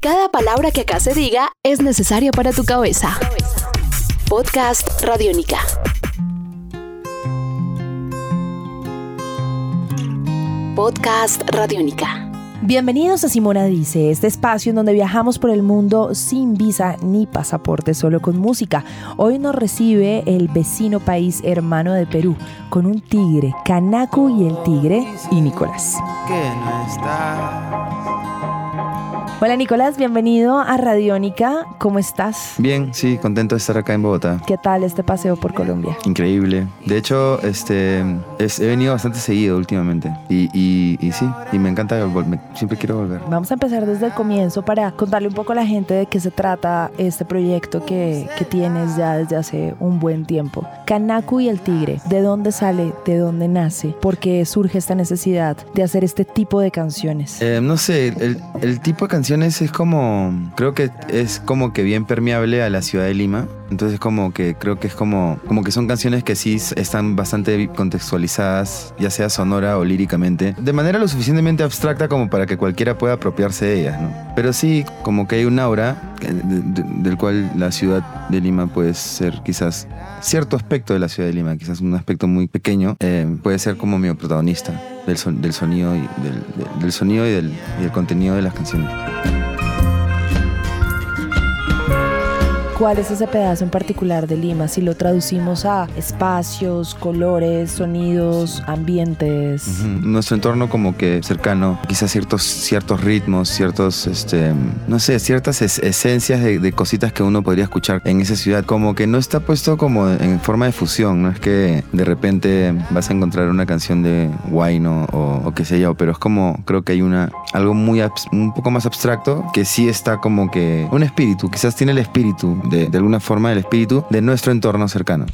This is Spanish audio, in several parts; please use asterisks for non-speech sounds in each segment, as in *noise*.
Cada palabra que acá se diga es necesaria para tu cabeza. Podcast Radiónica. Podcast Radiónica. Bienvenidos a Simona Dice, este espacio en donde viajamos por el mundo sin visa ni pasaporte, solo con música. Hoy nos recibe el vecino país hermano de Perú, con un tigre, Canacu y el tigre, y Nicolás. Que no está. Hola Nicolás, bienvenido a Radiónica. ¿Cómo estás? Bien, sí, contento de estar acá en Bogotá. ¿Qué tal este paseo por Colombia? Increíble. De hecho, este, es- he venido bastante seguido últimamente. Y, y, y sí, y me encanta, me- siempre quiero volver. Vamos a empezar desde el comienzo para contarle un poco a la gente de qué se trata este proyecto que, que tienes ya desde hace un buen tiempo. Canacu y el tigre, ¿de dónde sale? ¿De dónde nace? ¿Por qué surge esta necesidad de hacer este tipo de canciones? Eh, no sé, el, el tipo de canciones es como, creo que es como que bien permeable a la ciudad de Lima. Entonces como que creo que es como, como que son canciones que sí están bastante contextualizadas, ya sea sonora o líricamente, de manera lo suficientemente abstracta como para que cualquiera pueda apropiarse de ellas, ¿no? Pero sí, como que hay un aura que- de- de- del cual la ciudad de Lima puede ser quizás cierto aspecto de la ciudad de Lima, quizás un aspecto muy pequeño, eh, puede ser como mi protagonista del, son- del sonido y del, del- del sonido y del, y del contenido de las canciones. ¿Cuál es ese pedazo en particular de Lima? Si lo traducimos a espacios, colores, sonidos, ambientes. Ujú. Nuestro entorno como que cercano, quizás ciertos, ciertos ritmos, ciertos, este, no sé, ciertas es- esencias de, cositas que uno podría escuchar en esa ciudad, como que no está puesto como en forma de fusión, no es que de repente vas a encontrar una canción de Guayno o, o qué sé yo, pero es como, creo que hay una, algo muy, un poco más abstracto que sí está como que un espíritu, quizás tiene el espíritu, de, alguna forma el espíritu de nuestro entorno cercano.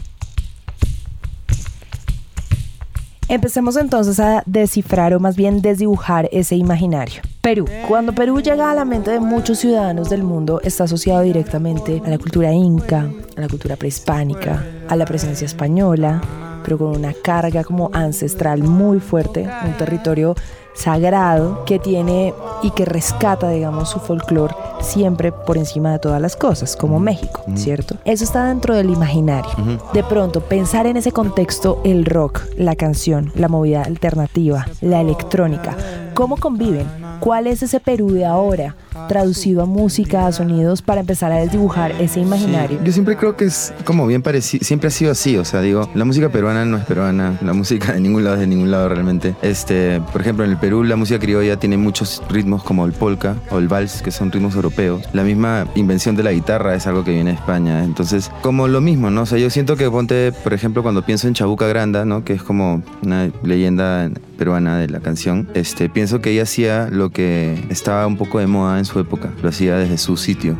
Empecemos entonces a descifrar o más bien desdibujar ese imaginario. Perú. Cuando Perú llega a la mente de muchos ciudadanos del mundo, está asociado directamente a la cultura inca, a la cultura prehispánica, a la presencia española, pero con una carga como ancestral muy fuerte, un territorio sagrado que tiene y que rescata, digamos, su folclore siempre por encima de todas las cosas, como México, ¿cierto? Eso está dentro del imaginario. De pronto, pensar en ese contexto, el rock, la canción, la movida alternativa, la electrónica, ¿cómo conviven? ¿Cuál es ese Perú de ahora, traducido a música, a sonidos, para empezar a desdibujar ese imaginario? Yo siempre creo que es como bien parecido, siempre ha sido así, o sea, digo, la música peruana no es peruana, la música de ningún lado es de ningún lado realmente. Este, por ejemplo, en el Perú la música criolla tiene muchos ritmos como el polka o el vals, que son ritmos europeos. La misma invención de la guitarra es algo que viene de España, entonces, como lo mismo, ¿no? O sea, yo siento que ponte, por ejemplo, cuando pienso en Chabuca Granda, ¿no? Que es como una leyenda peruana de la canción, este, pienso que ella hacía lo que estaba un poco de moda en su época, lo hacía desde su sitio.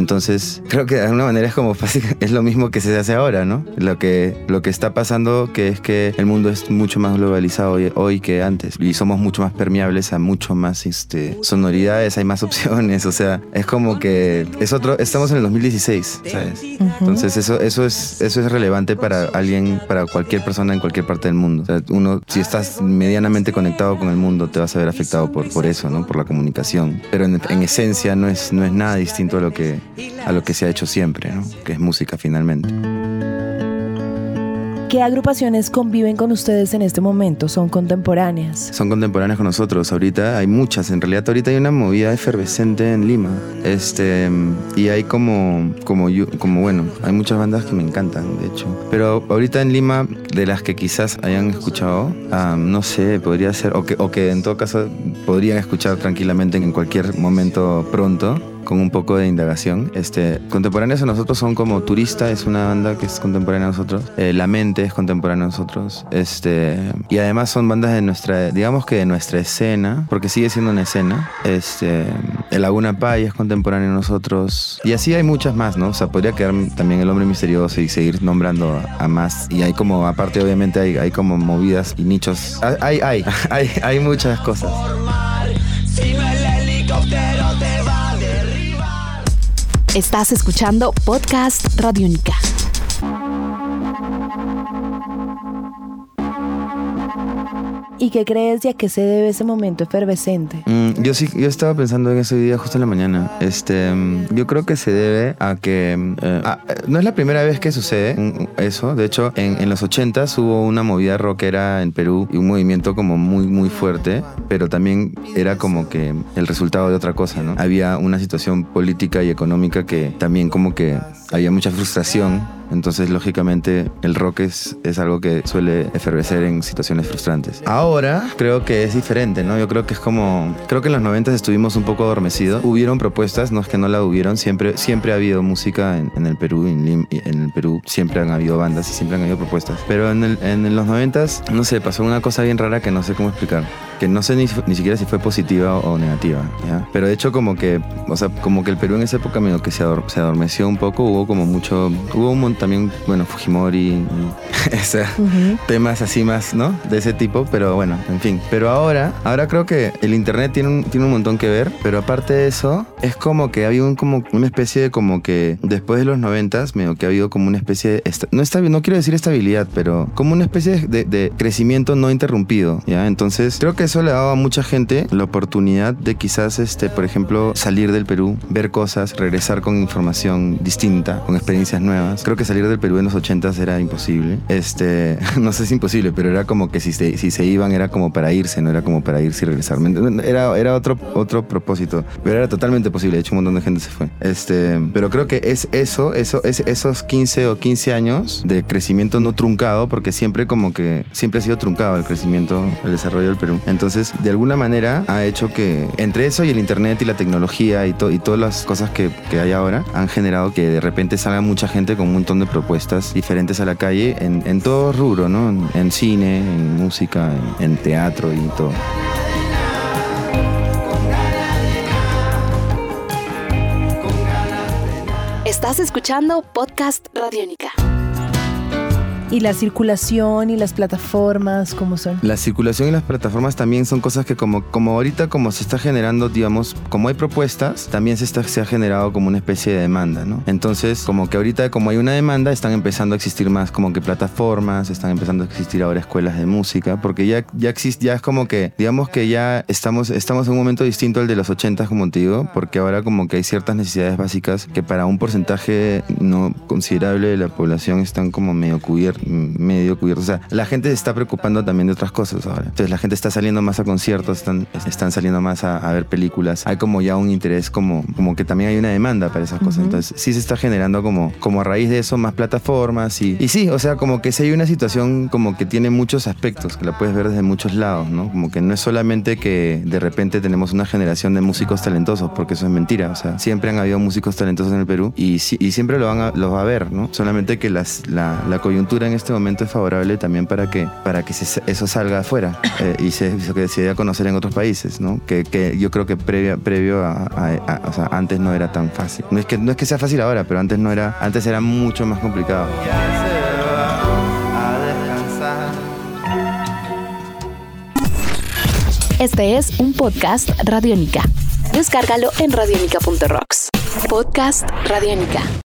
Entonces, creo que de alguna manera es como *laughs* fácil, es lo mismo que se hace ahora, ¿no? Lo que, lo que está pasando que es que el mundo es mucho más globalizado hoy, hoy que antes y somos mucho más permeables a mucho más este, sonoridades, hay más *laughs* opciones, o sea, es como que es otro, estamos en el 2016, ¿sabes? Entonces eso, eso, es, eso es relevante para alguien, para cualquier persona en cualquier parte del mundo. O sea, uno, si estás medianamente conectado con el mundo, te vas a ver afectado por, por eso, ¿no? Por la comunicación. Pero en, en esencia no es, no es nada distinto a lo, que, a lo que se ha hecho siempre, ¿no? Que es música finalmente. ¿Qué agrupaciones conviven con ustedes en este momento? ¿Son contemporáneas? Son contemporáneas con nosotros. Ahorita hay muchas. En realidad ahorita hay una movida efervescente en Lima. Este, y hay como, como, yo- como, bueno, hay muchas bandas que me encantan, de hecho. Pero ahorita en Lima, de las que quizás hayan escuchado, ah, no sé, podría ser, o que, o que en todo caso podrían escuchar tranquilamente en cualquier momento pronto. Con un poco de indagación. Este, contemporáneas a nosotros son como Turista, es una banda que es contemporánea a nosotros. Eh, La Mente es contemporánea a nosotros. Este, y además son bandas de nuestra, digamos que de nuestra escena, porque sigue siendo una escena. Este, el Laguna Pai es contemporáneo a nosotros. Y así hay muchas más, ¿no? O sea, podría quedar también el hombre misterioso y seguir nombrando a, más. Y hay como, aparte, obviamente, hay, hay como movidas y nichos. Hay, hay, *laughs* hay, hay muchas cosas. Estás escuchando Podcast Radiónica. ¿Y qué crees de a qué se debe ese momento efervescente? Mm, yo sí, yo estaba pensando en ese día justo en la mañana. Este, mm, yo creo que se debe a que mm, eh, ah, eh, no es la primera vez que sucede mm, eso. De hecho, en, en los 80 hubo una movida rockera en Perú y un movimiento como muy, muy fuerte, pero también era como que el resultado de otra cosa, ¿no? Había una situación política y económica que también como que había mucha frustración entonces, lógicamente, el rock es, es algo que suele efervecer en situaciones frustrantes. Ahora creo que es diferente, ¿no? Yo creo que es como... Creo que en los 90 estuvimos un poco adormecidos. Hubieron propuestas, no es que no la hubieron. Siempre, siempre ha habido música en, el Perú. En, en el Perú siempre han habido bandas y siempre han habido propuestas. Pero en, en los 90, no sé, pasó una cosa bien rara que no sé cómo explicar. Que no sé ni, ni siquiera si fue positiva o negativa, ¿ya? Pero de hecho como que, o sea, como que el Perú en esa época medio que se, ador- se adormeció un poco. Hubo como mucho... Hubo un, también, bueno, Fujimori *laughs* y esa, temas así más, ¿no? De ese tipo, pero bueno, en fin. Pero ahora, ahora creo que el internet tiene un, tiene un montón que ver, pero aparte de eso, es como que había un, como una especie de como que después de los noventas, medio que ha habido como una especie de, no, estabi- no quiero decir estabilidad, pero como una especie de, de crecimiento no interrumpido, ¿ya? Entonces, creo que eso le dado a mucha gente la oportunidad de quizás, este, por ejemplo, salir del Perú, ver cosas, regresar con información distinta, con experiencias nuevas. Creo que salir del Perú en los 80 era imposible. Este, *laughs* no sé si imposible, pero era como que si se, si se iban era como para irse, no era como para irse y regresar. Era, era otro, otro propósito, pero era totalmente posible. De hecho, un montón de gente se fue. Este, pero creo que es eso, eso, es esos 15 o 15 años de crecimiento no truncado, porque siempre como que siempre ha sido truncado el crecimiento, el desarrollo del Perú. Entonces, de alguna manera ha hecho que entre eso y el internet y la tecnología y, y todas las cosas que, que hay ahora han generado que de repente salga mucha gente con un montón de propuestas diferentes a la calle en, en todo rubro, ¿no? En, cine, en música, en, en teatro y todo. Estás escuchando Podcast Radiónica. ¿Y la circulación y las plataformas cómo son? La circulación y las plataformas también son cosas que como, como ahorita como se está generando, digamos, como hay propuestas, también se, está, se ha generado como una especie de demanda, ¿no? Entonces, como que ahorita como hay una demanda, están empezando a existir más como que plataformas, están empezando a existir ahora escuelas de música, porque ya, ya existe, ya es como que, digamos que ya estamos, estamos en un momento distinto al de los 80, como te digo, porque ahora como que hay ciertas necesidades básicas que para un porcentaje no considerable de la población están como medio cubiertas, medio cubiertos. O sea, la gente se está preocupando también de otras cosas ahora. Entonces la gente está saliendo más a conciertos, están, están saliendo más a, a ver películas. Hay como ya un interés como, como que también hay una demanda para esas cosas. Entonces sí se está generando como, como a raíz de eso más plataformas y, y sí, o sea, como que sí hay una situación como que tiene muchos aspectos, que la puedes ver desde muchos lados, ¿no? Como que no es solamente que de repente tenemos una generación de músicos talentosos, porque eso es mentira. O sea, siempre han habido músicos talentosos en el Perú y, y siempre lo van a, los va a ver, ¿no? Solamente que las, la, la coyuntura en este momento es favorable también para que, para que se- eso salga afuera eh, y se, que se dé a conocer en otros países, ¿no? Que, que yo creo que previa, previo a, a- a- o sea, antes no era tan fácil. No es, que, no es que sea fácil ahora, pero antes no era, antes era mucho más complicado. Este es un podcast Radiónica. Descárgalo en radiónica.rocks. Podcast Radiónica.